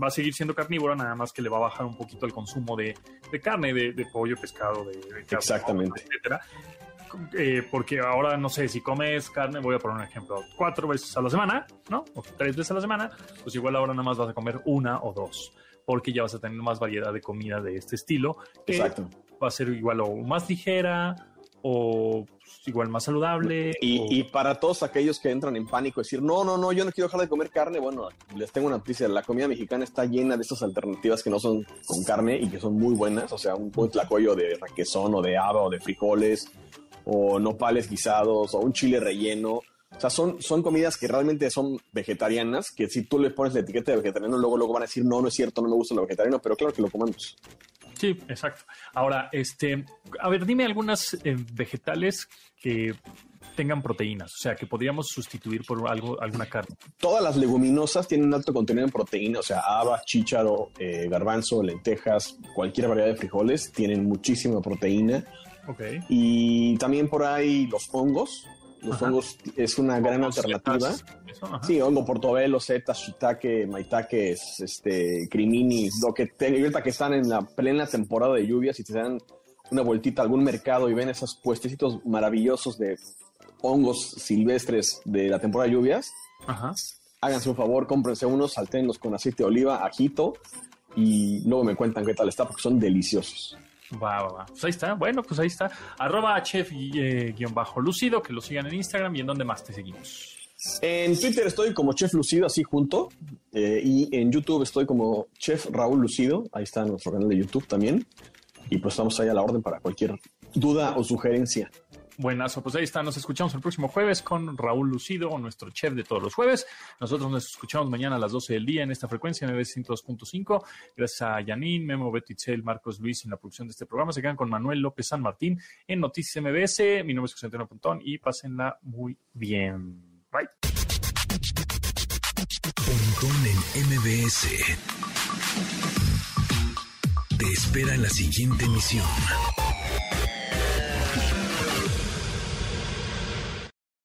va a seguir siendo carnívora, nada más que le va a bajar un poquito el consumo de, carne, de, pollo, pescado, de, Exactamente. etcétera eh, porque ahora no sé, si comes carne, voy a poner un ejemplo, cuatro veces a la semana, ¿no? O tres veces a la semana, pues igual ahora nada más vas a comer una o dos, porque ya vas a tener más variedad de comida de este estilo. Exacto. Va a ser igual o más ligera o igual más saludable. Y, para todos aquellos que entran en pánico, decir, no, no, no, yo no quiero dejar de comer carne, bueno, les tengo una noticia, la comida mexicana está llena de estas alternativas que no son con carne y que son muy buenas, o sea, un buen tlacoyo de raquezón o de haba o de frijoles o nopales guisados o un chile relleno. O sea, son, son comidas que realmente son vegetarianas, que si tú le pones la etiqueta de vegetariano, luego, luego van a decir, no, no es cierto, no me gusta lo vegetariano, pero claro que lo comemos. Sí, exacto. Ahora, este, a ver, dime algunas eh, vegetales que tengan proteínas, o sea, que podríamos sustituir por algo, alguna carne. Todas las leguminosas tienen un alto contenido en proteína, o sea, haba, chícharo, eh, garbanzo, lentejas, cualquier variedad de frijoles tienen muchísima proteína. Okay. Y también por ahí los hongos, los hongos es una gran alternativa. sí, hongo portobelo, setas, shiitake, maitake, este, crimini, lo que ahorita que están en la plena temporada de lluvias y te dan una vueltita a algún mercado y ven esos puestecitos maravillosos de hongos silvestres de la temporada de lluvias, háganse un favor, cómprense unos, saltenlos con aceite de oliva, ajito y luego me cuentan qué tal está porque son deliciosos. Va, va, va. Pues ahí está. Bueno, pues ahí está. Arroba chef eh, que lo sigan en Instagram y en dónde más te seguimos. En Twitter estoy como Chef Lucido, así junto. Eh, y en YouTube estoy como Chef Raúl Lucido. Ahí está nuestro canal de YouTube también. Y pues estamos ahí a la orden para cualquier duda o sugerencia. Buenazo, pues ahí está. Nos escuchamos el próximo jueves con Raúl Lucido, nuestro chef de todos los jueves. Nosotros nos escuchamos mañana a las 12 del día en esta frecuencia, MBS 102.5. Gracias a Yanin, Memo, Beto Itzel, Marcos Luis en la producción de este programa. Se quedan con Manuel López San Martín en Noticias MBS. Mi nombre es José Antonio Pontón y pásenla muy bien. Bye. Pontón en MBS. Te espera en la siguiente emisión.